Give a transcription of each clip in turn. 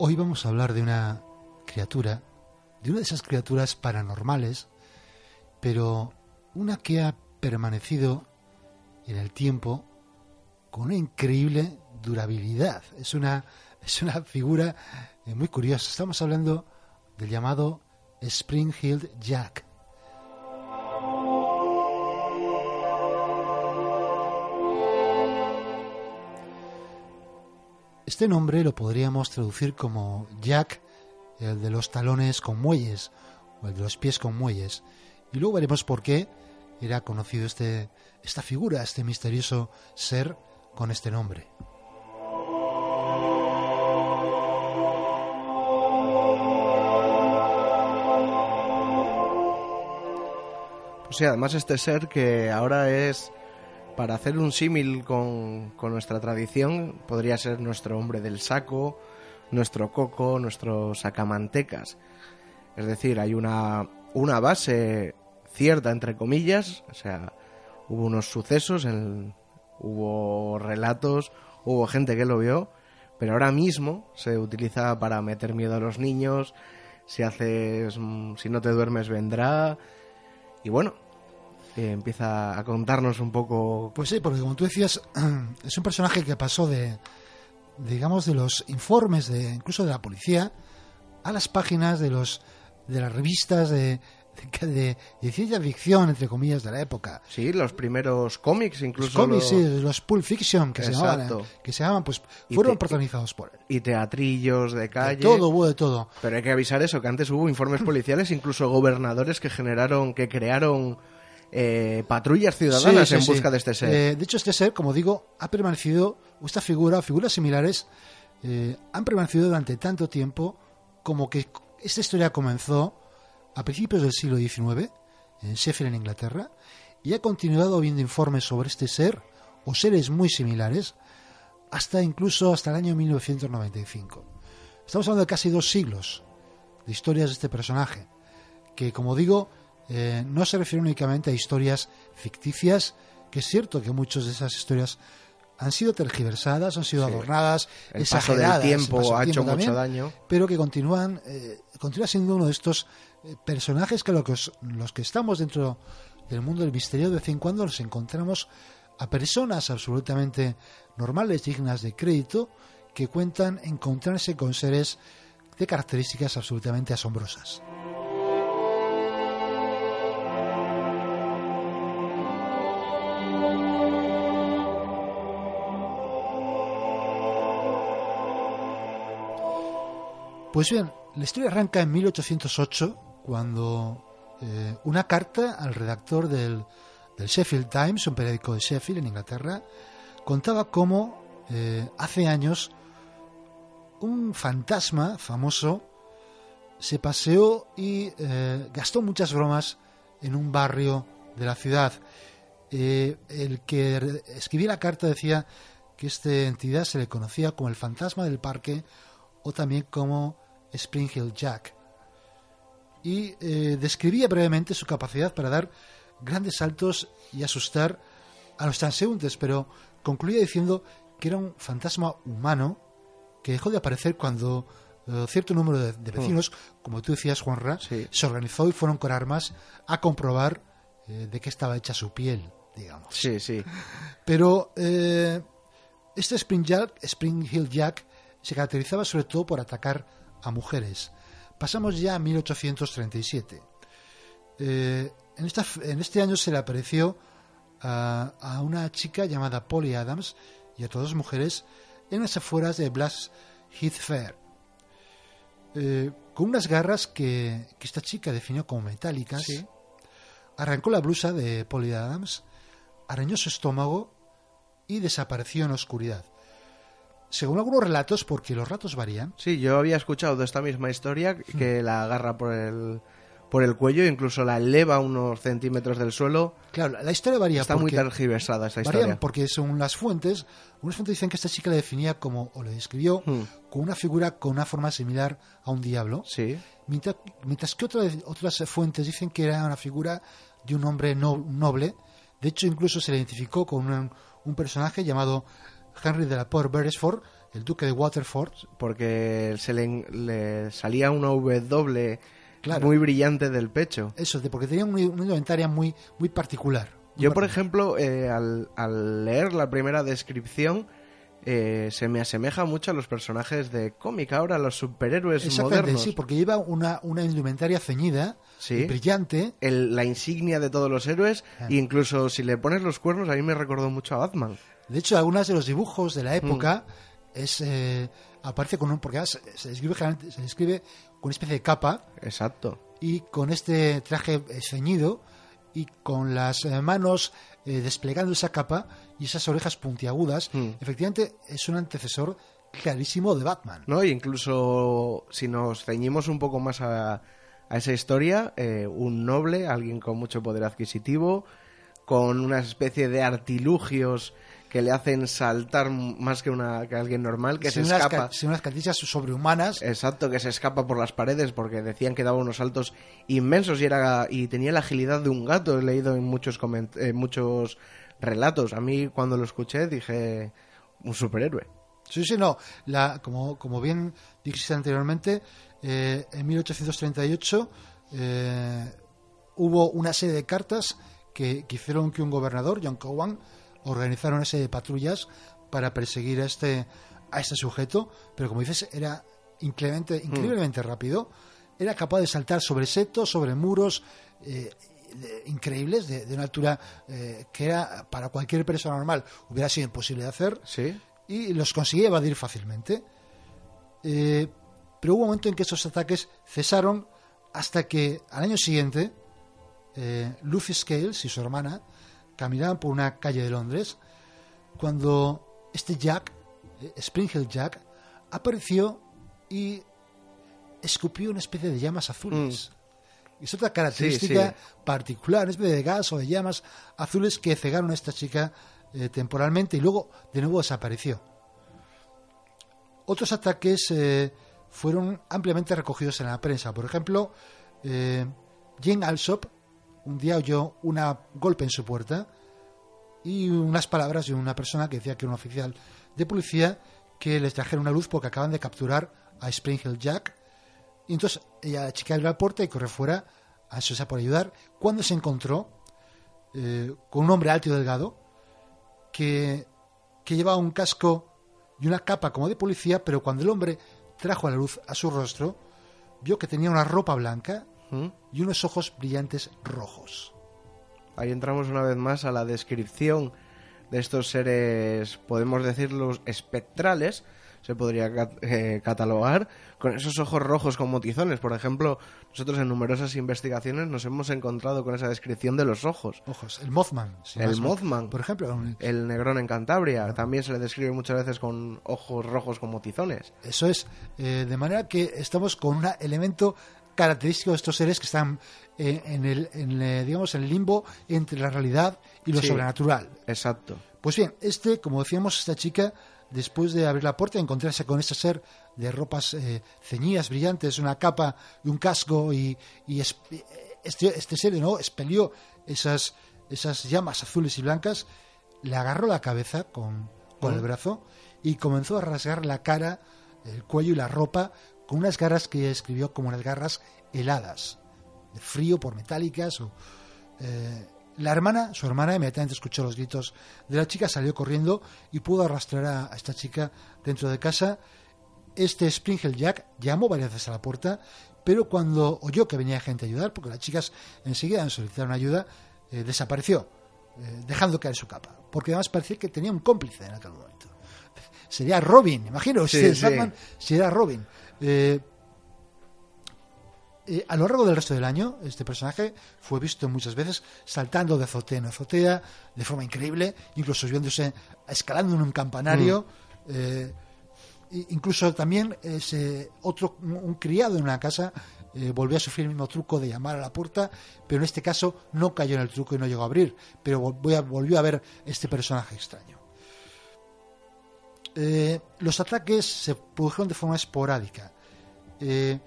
Hoy vamos a hablar de una criatura, de una de esas criaturas paranormales, pero una que ha permanecido en el tiempo con una increíble durabilidad. Es una, es una figura eh, muy curiosa. Estamos hablando del llamado Spring Hill Jack. Este nombre lo podríamos traducir como Jack, el de los talones con muelles, o el de los pies con muelles. Y luego veremos por qué era conocido este, esta figura, este misterioso ser con este nombre. Pues sí, además este ser que ahora es, para hacer un símil con, con nuestra tradición, podría ser nuestro hombre del saco, nuestro coco, nuestro sacamantecas. Es decir, hay una, una base cierta, entre comillas, o sea, hubo unos sucesos, hubo relatos, hubo gente que lo vio, pero ahora mismo se utiliza para meter miedo a los niños, si haces, mm, si no te duermes vendrá, y bueno, eh, empieza a contarnos un poco Pues sí, porque como tú decías, es un personaje que pasó de, digamos, de los informes de incluso de la policía a las páginas de los de las revistas de, de, de- de ciencia ficción, entre comillas, de la época. Sí, los primeros cómics, Los incluso. cómics, lo- sí, los Pulp Fiction, que se llamaban, eh, que se llamaban, pues fueron te- protagonizados por él. Y teatrillos de De calle. todo, hubo de todo. Pero hay que avisar eso, que antes hubo informes policiales, incluso gobernadores que generaron, que crearon eh, patrullas ciudadanas Sí, sí, en busca de este ser. Eh, de hecho, este ser, como digo, ha permanecido, esta figura, figuras similares, eh, han permanecido durante tanto tiempo como que esta historia comenzó a principios del siglo XIX, en Sheffield, en Inglaterra, y ha continuado habiendo informes sobre este ser, o seres muy similares, hasta incluso hasta el año 1995. Estamos hablando de casi dos siglos de historias de este personaje, que como digo, eh, no se refiere únicamente a historias ficticias, que es cierto que muchas de esas historias han sido tergiversadas, han sido Sí. adornadas, El paso exageradas, del el tiempo paso del ha hecho mucho daño. pero que continúan, eh, continúa siendo uno de estos eh, personajes que, lo que os- los que estamos dentro del mundo del misterio de vez en cuando nos encontramos a personas absolutamente normales, dignas de crédito, que cuentan encontrarse con seres de características absolutamente asombrosas. Pues bien, la historia arranca en 1808, cuando eh, una carta al redactor del, del Sheffield Times, un periódico de Sheffield en Inglaterra, contaba cómo eh, hace años un fantasma famoso se paseó y eh, gastó muchas bromas en un barrio de la ciudad. El que escribía la carta decía que esta entidad se le conocía como el fantasma del parque o también como Spring Hill Jack. Y eh, describía brevemente su capacidad para dar grandes saltos y asustar a los transeúntes, pero concluía diciendo que era un fantasma humano que dejó de aparecer cuando eh, cierto número de, de vecinos, como tú decías, Juanra, Sí. se organizó y fueron con armas a comprobar eh, de qué estaba hecha su piel, digamos. Sí, sí. Pero este Spring, Jack, Spring Hill Jack se caracterizaba sobre todo por atacar a mujeres. Pasamos ya a 1837. Eh, en, esta, en este año se le apareció a, a una chica llamada Polly Adams y a dos mujeres en las afueras de Blas Heath Fair. Eh, con unas garras que, que esta chica definió como metálicas, Sí. arrancó la blusa de Polly Adams, arañó su estómago y desapareció en la oscuridad. Según algunos relatos, porque los relatos varían, Sí, yo había escuchado de esta misma historia que la agarra por el, por el cuello, incluso la eleva unos centímetros del suelo. claro, la- la historia varía. Está muy tergiversada esta varían historia. porque según las fuentes, unas fuentes dicen que esta chica le definía como, o le describió, Hmm. con una figura con una forma similar a un diablo, Sí, mientras, mientras que otras, otras fuentes dicen que era una figura de un hombre no- noble. De hecho, incluso se le identificó con un, un personaje llamado Henry de la Port Beresford, el duque de Waterford, porque se le, le salía una W Claro. muy brillante del pecho. Eso, porque tenía una, una indumentaria muy, muy particular. muy Yo, por particular. ejemplo, eh, al, al leer la primera descripción, eh, se me asemeja mucho a los personajes de cómic ahora, los superhéroes Exactamente, modernos. sí, porque lleva una, una indumentaria ceñida, Sí. brillante. El- la insignia de todos los héroes, Ah. e incluso si le pones los cuernos, a mí me recordó mucho a Batman. De hecho, algunos de los dibujos de la Mm. época es eh, aparece con un porque además se describe se describe con una especie de capa Exacto. y con este traje eh, ceñido y con las eh, manos eh, desplegando esa capa y esas orejas puntiagudas. Mm. Efectivamente, es un antecesor clarísimo de Batman. ¿No? Y incluso si nos ceñimos un poco más a, a esa historia, eh, un noble, alguien con mucho poder adquisitivo, con una especie de artilugios que le hacen saltar más que, una, que alguien normal, que sin, se unas, escapa. ca- sin unas cartillas sobrehumanas. Exacto, que se escapa por las paredes porque decían que daba unos saltos inmensos y era y tenía la agilidad de un gato. He leído en muchos coment- en muchos relatos. A mí cuando lo escuché dije un superhéroe. Sí, sí, no. La, como, como bien dijiste anteriormente, eh, en 1838 eh, hubo una serie de cartas que, que hicieron que un gobernador, John Cowan, organizara una serie de patrullas para perseguir a este, a este sujeto, pero como dices, era increíblemente, increíblemente rápido, era capaz de saltar sobre setos, sobre muros eh, de- increíbles, de, de una altura eh, que era para cualquier persona normal hubiera sido imposible de hacer ¿Sí? y los conseguía evadir fácilmente. Eh, pero hubo un momento en que esos ataques cesaron hasta que al año siguiente Lucy Scales y su hermana caminaban por una calle de Londres cuando este Jack, eh, Spring Hill Jack, apareció y escupió una especie de llamas azules. Es otra característica Sí, particular, una especie de gas o de llamas azules que cegaron a esta chica eh, temporalmente y luego de nuevo desapareció. Otros ataques eh, fueron ampliamente recogidos en la prensa. Por ejemplo, eh, Jane Alsop un día oyó un golpe en su puerta y unas palabras de una persona que decía que era un oficial de policía que les trajera una luz porque acaban de capturar a Spring Hill Jack. Y entonces ella, la chica abrió la puerta y corrió fuera a eso por ayudar. Cuando se encontró eh, con un hombre alto y delgado que, que llevaba un casco y una capa como de policía, pero cuando el hombre trajo a la luz a su rostro, vio que tenía una ropa blanca ¿Mm? y unos ojos brillantes rojos. Ahí entramos una vez más a la descripción de estos seres, podemos decirlos, espectrales, se podría eh, catalogar, con esos ojos rojos como tizones. Por ejemplo, nosotros en numerosas investigaciones nos hemos encontrado con esa descripción de los ojos. Ojos. El Mothman. si El Mothman. Por ejemplo, un- El negrón en Cantabria también se le describe muchas veces con ojos rojos como tizones. Eso es. eh, de manera que estamos con un elemento característico de estos seres que están eh, en, el, en, eh, digamos, en el limbo entre la realidad y lo Sí. sobrenatural. Exacto. Pues bien, este, como decíamos, esta chica, después de abrir la puerta y encontrarse con este ser de ropas eh, ceñidas, brillantes, una capa y un casco, y, y es- este, este ser de nuevo expelió esas, esas llamas azules y blancas, le agarró la cabeza con, con el brazo y comenzó a rasgar la cara, el cuello y la ropa con unas garras que escribió como unas garras heladas, de frío por metálicas o, eh, la hermana, su hermana, inmediatamente escuchó los gritos de la chica, salió corriendo y pudo arrastrar a, a esta chica dentro de casa. Este Springhill Jack llamó varias veces a la puerta, pero cuando oyó que venía gente a ayudar, porque las chicas enseguida solicitaron ayuda, eh, desapareció, eh, dejando caer su capa. Porque además parecía que tenía un cómplice en aquel momento. Sería Robin, imagino, Sí, si es sí. Batman, sería Robin. Eh, eh, a lo largo del resto del año, este personaje fue visto muchas veces saltando de azotea en azotea de forma increíble, incluso subiéndose, escalando en un campanario. Mm. eh, incluso también eh, se- otro un, criado en una casa eh, volvió a sufrir el mismo truco de llamar a la puerta, pero en este caso no cayó en el truco y no llegó a abrir, pero vol- voy a- volvió a ver este personaje extraño. Eh, los ataques se produjeron de forma esporádica. Eh,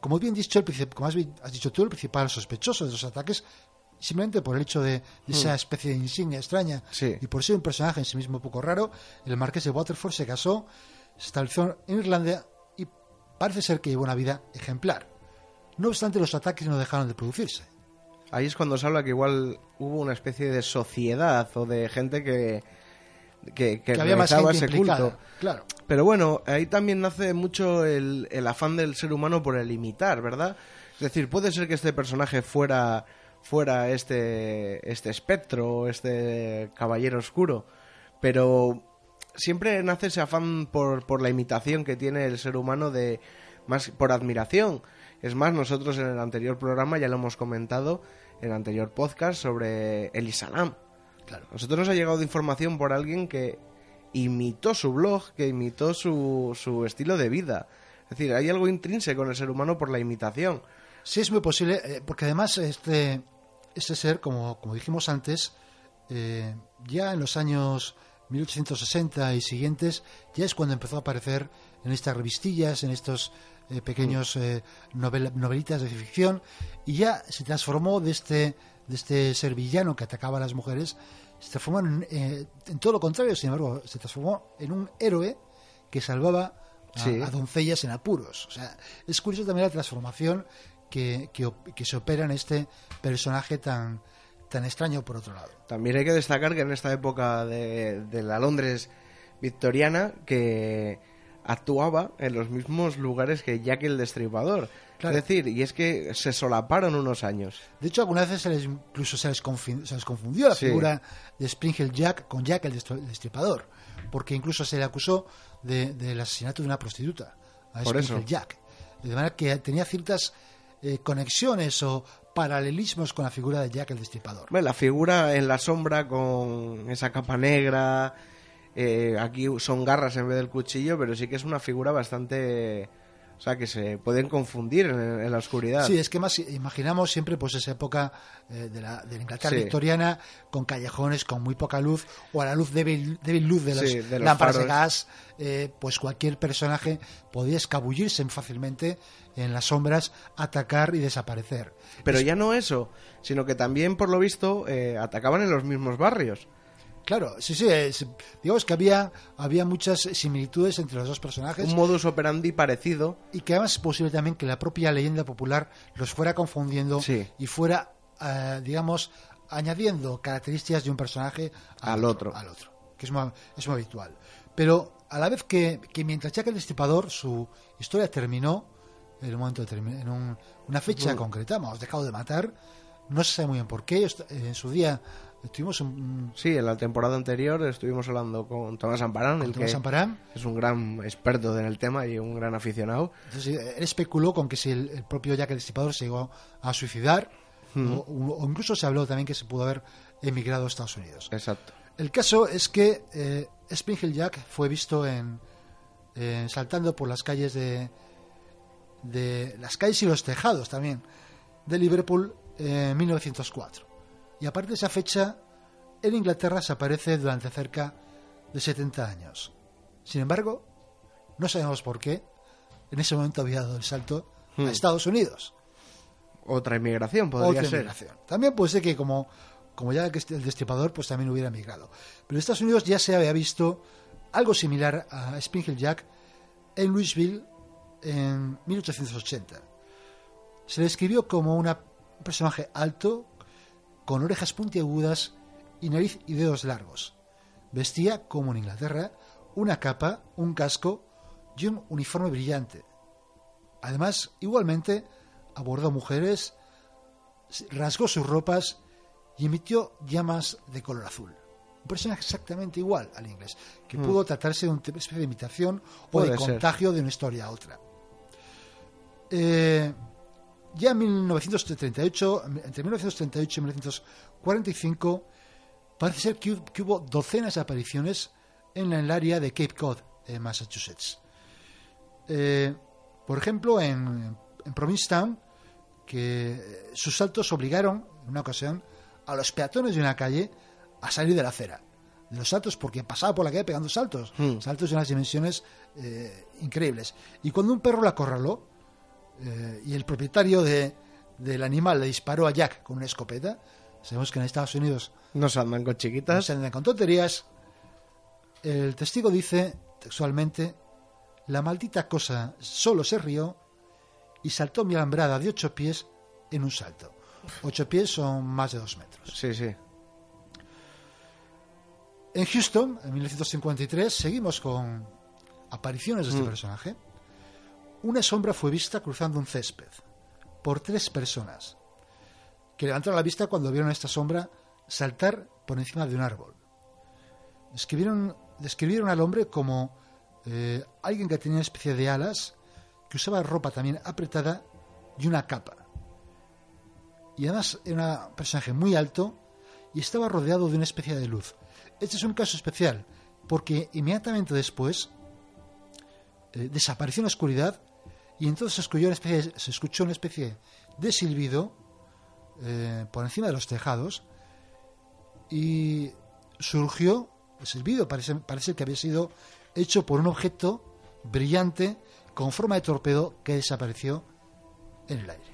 como bien dicho, el como has, has dicho tú, el principal sospechoso de los ataques, simplemente por el hecho de, de esa especie de insignia extraña Sí. y por ser un personaje en sí mismo poco raro, el marqués de Waterford se casó, se estableció en Irlanda y parece ser que llevó una vida ejemplar. No obstante, los ataques no dejaron de producirse. Ahí es cuando se habla que igual hubo una especie de sociedad o de gente que, que, que Que había más gente ese implicada. culto. Claro. Pero bueno, ahí también nace mucho el, el afán del ser humano por el imitar, ¿verdad? Es decir, puede ser que este personaje fuera, fuera este, este espectro, este caballero oscuro, pero siempre nace ese afán por, por la imitación que tiene el ser humano de más por admiración. Es más, nosotros en el anterior programa ya lo hemos comentado, en el anterior podcast sobre el Claro. Nosotros nos ha llegado información por alguien que imitó su blog, que imitó su, su estilo de vida. Es decir, hay algo intrínseco en el ser humano por la imitación. Sí, es muy posible, eh, porque además este, este ser, como, como dijimos antes, eh, ya en los años 1860 y siguientes, ya es cuando empezó a aparecer en estas revistillas, en estos eh, pequeños eh, novel- novelitas de ficción, y ya se transformó de este, de este ser villano que atacaba a las mujeres, se transformó en, eh, en todo lo contrario, sin embargo, se transformó en un héroe que salvaba a, Sí. a doncellas en apuros. O sea, es curioso también la transformación que, que, que se opera en este personaje tan, tan extraño por otro lado. También hay que destacar que en esta época de, de la Londres victoriana, que actuaba en los mismos lugares que Jack el Destripador. Claro. Es decir, y es que se solaparon unos años. De hecho, algunas veces se les, incluso se les, confi- se les confundió la Sí. figura de Springhill Jack con Jack el Destripador, porque incluso se le acusó de- del asesinato de una prostituta, a Por Springhill eso. Jack. De manera que tenía ciertas eh, conexiones o paralelismos con la figura de Jack el Destripador. Bueno, la figura en la sombra con esa capa negra. Eh, aquí son garras en vez del cuchillo, pero sí que es una figura bastante. O sea, que se pueden confundir en, en la oscuridad. Sí, es que más imaginamos siempre pues esa época eh, de, la, de la Inglaterra Sí. victoriana con callejones con muy poca luz o a la luz débil, débil luz de, los Sí, de los lámparas de gas, eh, pues cualquier personaje podía escabullirse fácilmente en las sombras, atacar y desaparecer. Pero ya no eso, sino que también, por lo visto, eh, atacaban en los mismos barrios. Claro, sí, sí, es- digamos que había, había muchas similitudes entre los dos personajes Un modus operandi parecido. y que además es posible también que la propia leyenda popular los fuera confundiendo Sí. y fuera, eh, digamos, añadiendo características de un personaje Al otro. al otro, que es muy, es muy habitual. Pero a la vez que, que mientras Jack el Destripador su historia terminó, en un momento en un- una fecha concreta, hemos dejado de matar, no se sabe muy bien por qué. En su día tuvimos un, Sí, en la temporada anterior estuvimos hablando con Tomás Amparán, el Tomás que Amparán. es un gran experto en el tema y un gran aficionado. Entonces, eh, él especuló con que si el, el propio Jack el Destripador se llegó a suicidar, o, o incluso se habló también que se pudo haber emigrado a Estados Unidos. Exacto. El caso es que eh, Jack fue visto en, en- saltando por las calles de, de las calles y los tejados también de Liverpool en 1904. Y aparte de esa fecha, en Inglaterra se aparece durante cerca de 70 años. Sin embargo, no sabemos por qué en ese momento había dado el salto a Estados Unidos. Otra inmigración podría Otra ser. inmigración. También puede ser que como, como ya este- el destripador, pues también hubiera migrado. Pero en Estados Unidos ya se había visto algo similar a Spring Hill Jack en Louisville en 1880. Se le describió como una- un personaje alto, con orejas puntiagudas y nariz y dedos largos. Vestía, como en Inglaterra, una capa, un casco y un uniforme brillante. Además, igualmente, abordó mujeres, rasgó sus ropas y emitió llamas de color azul. Un personaje exactamente igual al inglés, que pudo tratarse de una especie de imitación o de ser. contagio de una historia a otra. Eh, ya en 1938, entre 1938 y 1945, parece ser que, hu- que hubo docenas de apariciones en el área de Cape Cod, en Massachusetts. Eh, por ejemplo, en, en Provincetown, que eh, sus saltos obligaron, en una ocasión, a los peatones de una calle a salir de la acera. De los saltos, porque pasaba por la calle pegando saltos. Hmm. Saltos de unas dimensiones eh, increíbles. Y cuando un perro la acorraló, eh, y el propietario de- del animal le disparó a Jack con una escopeta, sabemos que en Estados Unidos No se andan con no chiquitas. se andan con tonterías. El testigo dice textualmente: La maldita cosa solo se rió y saltó mi alambrada de ocho pies en un salto. Ocho pies son más de dos metros. Sí, sí. En Houston, en 1953, seguimos con apariciones de este personaje. Una sombra fue vista cruzando un césped por tres personas que levantaron la vista cuando vieron a esta sombra saltar por encima de un árbol. Describieron, describieron al hombre como eh, alguien que tenía una especie de alas, que usaba ropa también apretada y una capa. Y además era un personaje muy alto y estaba rodeado de una especie de luz. Este es un caso especial porque inmediatamente después eh, desapareció en la oscuridad y entonces se escuchó una especie, se escuchó una especie de silbido eh, por encima de los tejados y surgió el silbido parece, parece que había sido hecho por un objeto brillante con forma de torpedo que desapareció en el aire.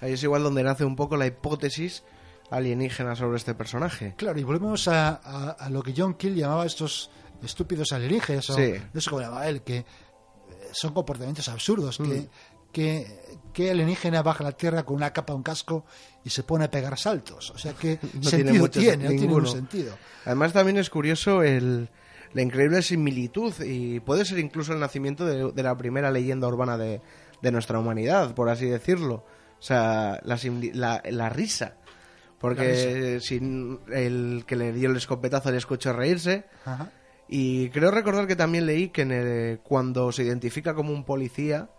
Ahí es igual donde nace un poco la hipótesis alienígena sobre este personaje. Claro, y volvemos a, a- a lo que John Keel llamaba estos estúpidos alienígenas, o Sí. no sé cómo llamaba él, que son comportamientos absurdos, Mm. que, que, que alienígena baja a la Tierra con una capa, un casco y se pone a pegar saltos. O sea, que No tiene sentido mucho tiene, sen- no tiene ningún sentido. Además también es curioso el, la increíble similitud y puede ser incluso el nacimiento de, de la primera leyenda urbana de, de nuestra humanidad, por así decirlo. O sea, la, la, la risa. Porque si el que le dio el escopetazo le escuchó reírse. Ajá. Y creo recordar que también leí que en el- cuando se identifica como un policía,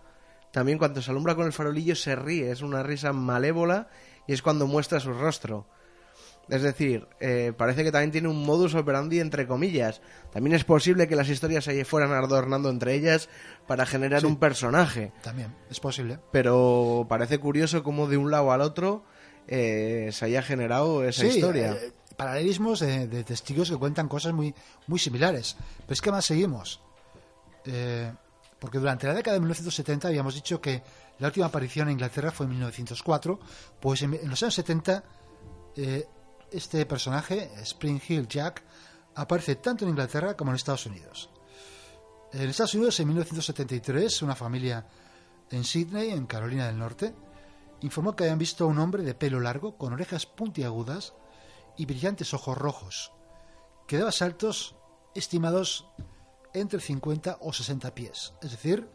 también cuando se alumbra con el farolillo se ríe, es una risa malévola y es cuando muestra su rostro. Es decir, eh, parece que también tiene un modus operandi entre comillas. También es posible que las historias se fueran adornando entre ellas para generar Sí. un personaje. También, es posible. Pero parece curioso cómo de un lado al otro eh, se haya generado esa Sí, historia. eh, paralelismos de, testigos que cuentan cosas muy, muy similares. Pero es que más seguimos. Eh, porque durante la década de 1970 habíamos dicho que la última aparición en Inglaterra fue en 1904. Pues en, en los años 70 eh, este personaje, Spring Hill Jack, aparece tanto en Inglaterra como en Estados Unidos. En Estados Unidos, en 1973, una familia en Sydney, en Carolina del Norte, informó que habían visto a un hombre de pelo largo, con orejas puntiagudas y brillantes ojos rojos, que daba saltos estimados entre 50 o 60 pies, es decir,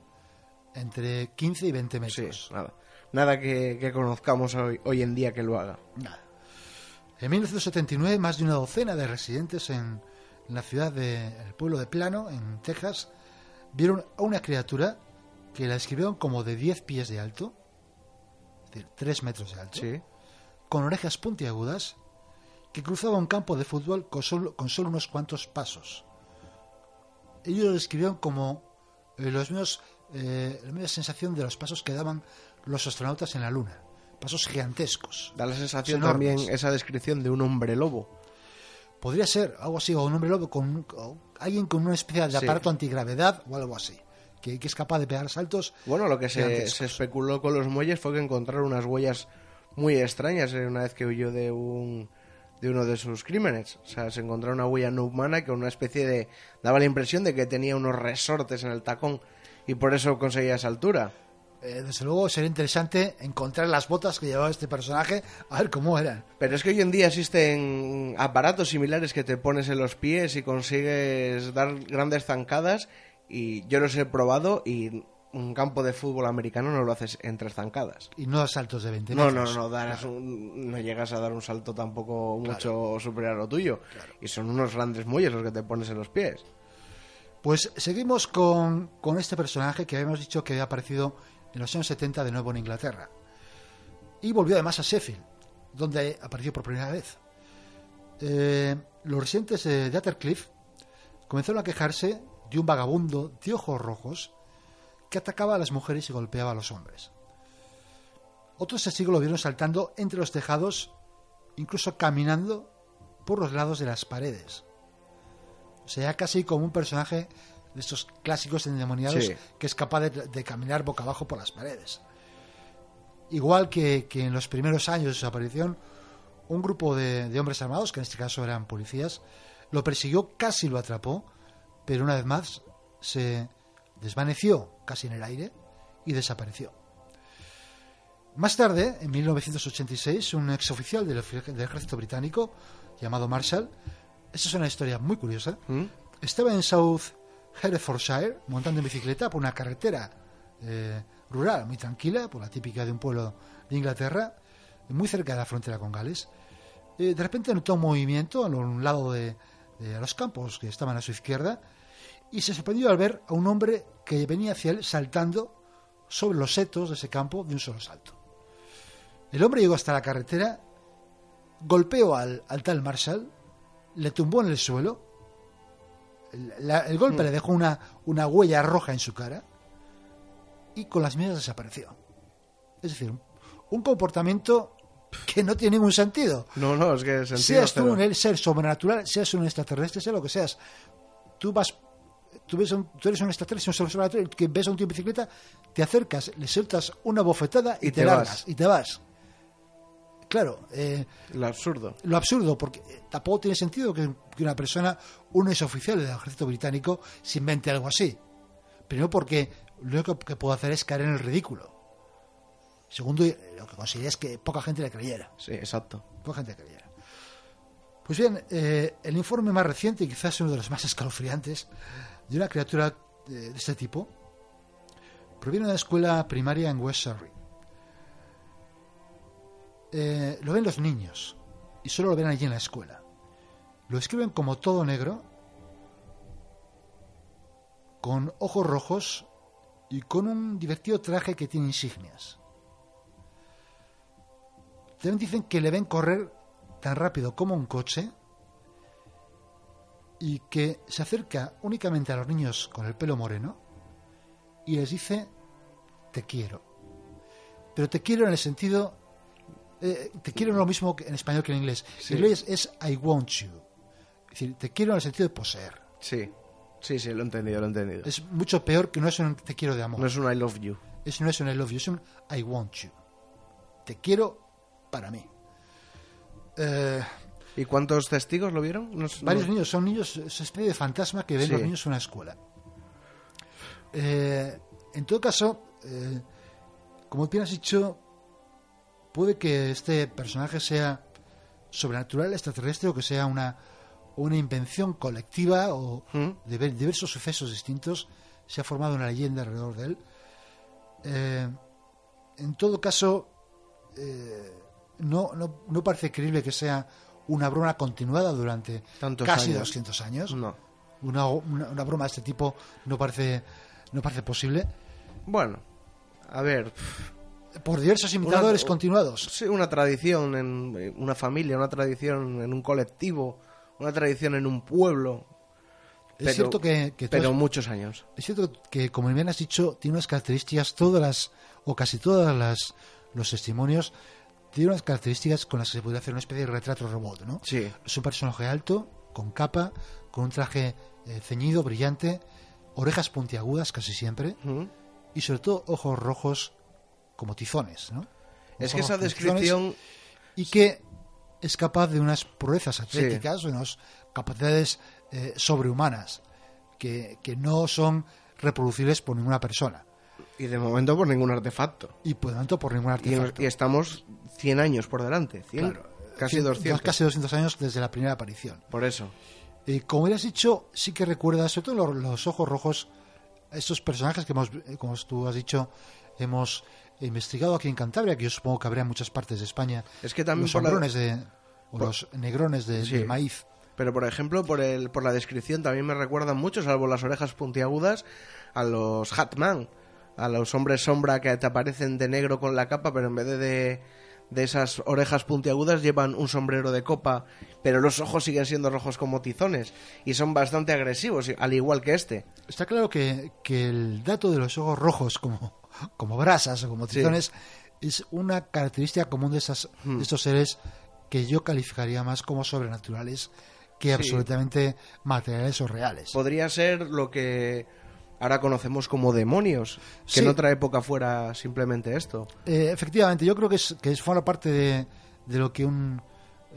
entre 15 y 20 Sí, metros. nada. Nada que, que conozcamos hoy, hoy en día que lo haga. Nada. En 1979, más de una docena de residentes en la ciudad del pueblo de Plano, en Texas, vieron a una criatura que la describieron como de 10 pies de alto, es decir, 3 metros de alto, Sí. con orejas puntiagudas, que cruzaba un campo de fútbol con solo, con solo unos cuantos pasos. Ellos lo describieron como eh, los mismos, eh, la misma sensación de los pasos que daban los astronautas en la Luna. Pasos gigantescos. Da la sensación enormes. también esa descripción de un hombre lobo. Podría ser algo así, o un hombre lobo con alguien con una especie de Sí. aparato antigravedad o algo así, que, que es capaz de pegar saltos. Bueno, lo que se, se especuló con los muelles fue que encontraron unas huellas muy extrañas eh, una vez que huyó de un de uno de sus crímenes. O sea, se encontró una huella no humana que una especie de... daba la impresión de que tenía unos resortes en el tacón y por eso conseguía esa altura. Eh, desde luego sería interesante encontrar las botas que llevaba este personaje, a ver cómo eran. Pero es que hoy en día existen aparatos similares que te pones en los pies y consigues dar grandes zancadas y yo los he probado y un campo de fútbol americano no lo haces en tres zancadas. Y no a saltos de 20 No, no, metros. no, darás un- no llegas a dar un salto tampoco mucho superior a lo tuyo. Y son unos grandes muelles los que te pones en los pies. Pues seguimos con, con este personaje que habíamos dicho que había aparecido en los años 70 de nuevo en Inglaterra. Y volvió además a Sheffield, donde apareció por primera vez. Eh, los residentes de, de Attercliffe comenzaron a quejarse de un vagabundo de ojos rojos que atacaba a las mujeres y golpeaba a los hombres. Otros testigos lo vieron saltando entre los tejados, incluso caminando por los lados de las paredes. O sea, casi como un personaje de estos clásicos endemoniados Sí. que es capaz de, de caminar boca abajo por las paredes. Igual que, que en los primeros años de su aparición, un grupo de, de hombres armados, que en este caso eran policías, lo persiguió, casi lo atrapó, pero una vez más se desvaneció casi en el aire y desapareció. Más tarde, en 1986, un exoficial del, del ejército británico llamado Marshall, esta es una historia muy curiosa, ¿Mm? estaba en South Herefordshire montando en bicicleta por una carretera eh, rural muy tranquila, por la típica de un pueblo de Inglaterra, muy cerca de la frontera con Gales. Eh, de repente notó un movimiento a un lado de, de los campos que estaban a su izquierda y se sorprendió al ver a un hombre que venía hacia él saltando sobre los setos de ese campo de un solo salto. El hombre llegó hasta la carretera, golpeó al, al tal Marshall, le tumbó en el suelo, el, la- el golpe le dejó una, una huella roja en su cara y con las medias desapareció. Es decir, un, un comportamiento que no tiene ningún sentido. No, no, es que sentido Seas tú cero. un ser sobrenatural, seas un extraterrestre, sea lo que seas. Tú vas, tú, ves un- tú eres un extraterrestre, un ser sobrenatural, que ves a un tío en bicicleta, te acercas, le sueltas una bofetada y, Y te, te largas, vas. y te vas. Claro, eh, Lo absurdo. lo absurdo, porque eh, tampoco tiene sentido que, que una persona, un exoficial del ejército británico, se invente algo así. Primero porque lo único que puedo hacer es caer en el ridículo. Segundo, eh, lo que conseguiría es que poca gente le creyera. Sí, exacto. Poca gente le creyera. Pues bien, eh, el informe más reciente, y quizás uno de los más escalofriantes, de una criatura eh, de este tipo, proviene de una escuela primaria en West Surrey. Eh, lo ven los niños y solo lo ven allí en la escuela. Lo escriben como todo negro, con ojos rojos y con un divertido traje que tiene insignias. También dicen que le ven correr tan rápido como un coche y que se acerca únicamente a los niños con el pelo moreno y les dice te quiero. Pero te quiero en el sentido eh, te quiero no lo mismo que en español que en inglés. Sí. En inglés es I want you. Es decir, te quiero en el sentido de poseer. Sí. Sí, sí, lo he entendido, lo he entendido. Es mucho peor que no es un te quiero de amor. No es un I love you. Es, no es un I love you, es un I want you. Te quiero para mí. Eh, ¿Y cuántos testigos lo vieron? Varios niños, son niños, es una especie de fantasma que ven Sí. los niños en una escuela. Eh, en todo caso, eh, como bien has dicho, puede que este personaje sea sobrenatural, extraterrestre, o que sea una, una invención colectiva o ¿Mm? de ver- diversos sucesos distintos. Se ha formado una leyenda alrededor de él. Eh, en todo caso, no, no, no parece creíble que sea una broma continuada durante Tantos casi años. 200 años. No. Una, una, una broma de este tipo no parece, no parece posible. Bueno, a ver. Por diversos imitadores Una- continuados. Sí, una tradición en eh, una familia, una tradición en un colectivo, una tradición en un pueblo. es cierto que, que pero muchos años. Es cierto que, como bien has dicho, tiene unas características, todas las, o casi todas las, los testimonios, tiene unas características con las que se podría hacer una especie de retrato robot, ¿no? Sí. Es un personaje alto, con capa, con un traje eh, ceñido, brillante, orejas puntiagudas casi siempre, y sobre todo ojos rojos como tizones, ¿no? Es que esa descripción y que es capaz de unas proezas atléticas, de unas capacidades eh, sobrehumanas que, que no son reproducibles por ninguna persona y de momento por ningún artefacto. y por tanto por ningún Y, artefacto. y estamos 100 años por delante, 100, Claro, casi Cien- 200. Casi 200 años desde la primera aparición. Por eso. Eh, como has dicho, sí que recuerda, sobre todo los, los ojos rojos, estos personajes que hemos, eh, como tú has dicho, hemos investigado aquí en Cantabria, que yo supongo que habrá en muchas partes de España. Es que también los por la- de, o los negrones de, Sí. de maíz. Pero por ejemplo, por el por la descripción también me recuerdan mucho, salvo las orejas puntiagudas, a los Hatman, a los hombres sombra que te aparecen de negro con la capa, pero en vez de, de, de esas orejas puntiagudas llevan un sombrero de copa, pero los ojos siguen siendo rojos como tizones y son bastante agresivos, al igual que este. Está claro que, que el dato de los ojos rojos como, como brasas o como tizones es una característica común de, esas, Hmm. de estos seres que yo calificaría más como sobrenaturales que absolutamente materiales o reales. Podría ser lo que ahora conocemos como demonios, que Sí. en otra época fuera simplemente esto. Eh, efectivamente, yo creo que es, que es forma parte de, de lo que un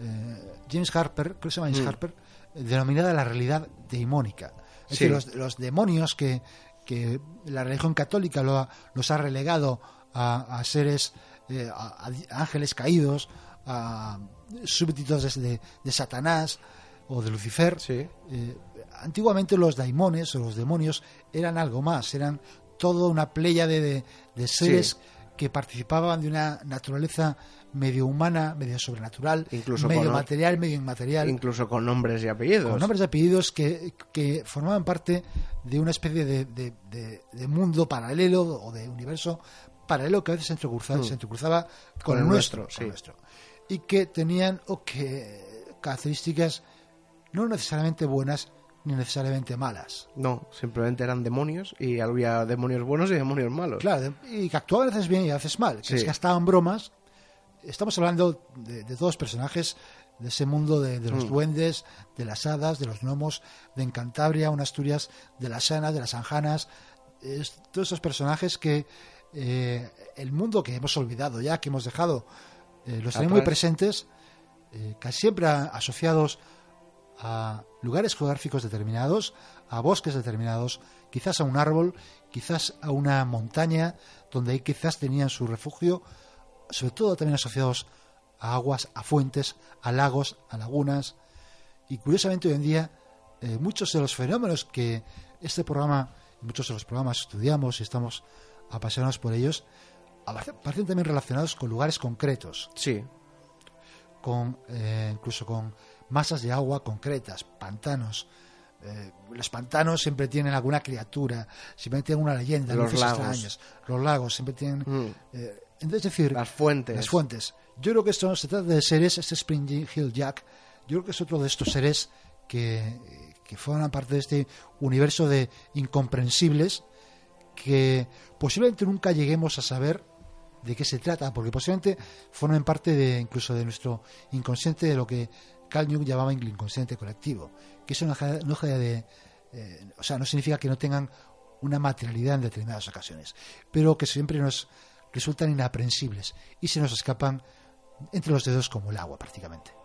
eh, James Harper, creo que se llama James Mm. Harper, eh, denominada la realidad deimónica. Es Sí. decir, los, los demonios que, que la religión católica lo ha- los ha relegado a, a seres, eh, a, a ángeles caídos, a súbditos de, de- de Satanás o de Lucifer. Sí. Antiguamente los daimones o los demonios eran algo más, eran toda una pléyade de, de seres Sí. que participaban de una naturaleza medio humana, medio sobrenatural, Incluso medio con- material, medio inmaterial, Incluso con nombres y apellidos. con nombres y apellidos que, que formaban parte de una especie de, de- de- de mundo paralelo o de universo paralelo que a veces se entrecruzaba, Mm. se entrecruzaba con, Con el nuestro, con el nuestro. y que tenían o que características no necesariamente buenas ni necesariamente malas. No, simplemente eran demonios y había demonios buenos y demonios malos. Claro, y que actuaban a veces bien y a veces mal, que Sí. es que estaban bromas. Estamos hablando de, de todos personajes de ese mundo de, de los Mm. duendes, de las hadas, de los gnomos, de Encantabria, una Asturias, de las Sanas, de las Anjanas, es- todos esos personajes que eh, el mundo que hemos olvidado ya, que hemos dejado, eh, los tenemos muy presentes, eh, casi siempre a- asociados a lugares geográficos determinados, a bosques determinados, quizás a un árbol, quizás a una montaña, donde ahí quizás tenían su refugio, sobre todo también asociados a aguas, a fuentes, a lagos, a lagunas. Y curiosamente hoy en día eh, muchos de los fenómenos que este programa, muchos de los programas estudiamos y estamos apasionados por ellos, aparecen también relacionados con lugares concretos Sí, con eh, incluso con masas de agua concretas, pantanos. Eh, los pantanos siempre tienen alguna criatura, siempre tienen una leyenda, Los lagos. extrañas. Los lagos siempre tienen. Mm. eh, es decir, las fuentes. las fuentes. Yo creo que esto no se trata de seres, este Spring Hill Jack, yo creo que es otro de estos seres que, que forman parte de este universo de incomprensibles que posiblemente nunca lleguemos a saber de qué se trata, porque posiblemente formen parte de incluso de nuestro inconsciente, de lo que Carl llamaba inconsciente colectivo, que deja, no deja de, eh, o sea, no significa que no tengan una materialidad en determinadas ocasiones, pero que siempre nos resultan inaprensibles y se nos escapan entre los dedos como el agua prácticamente.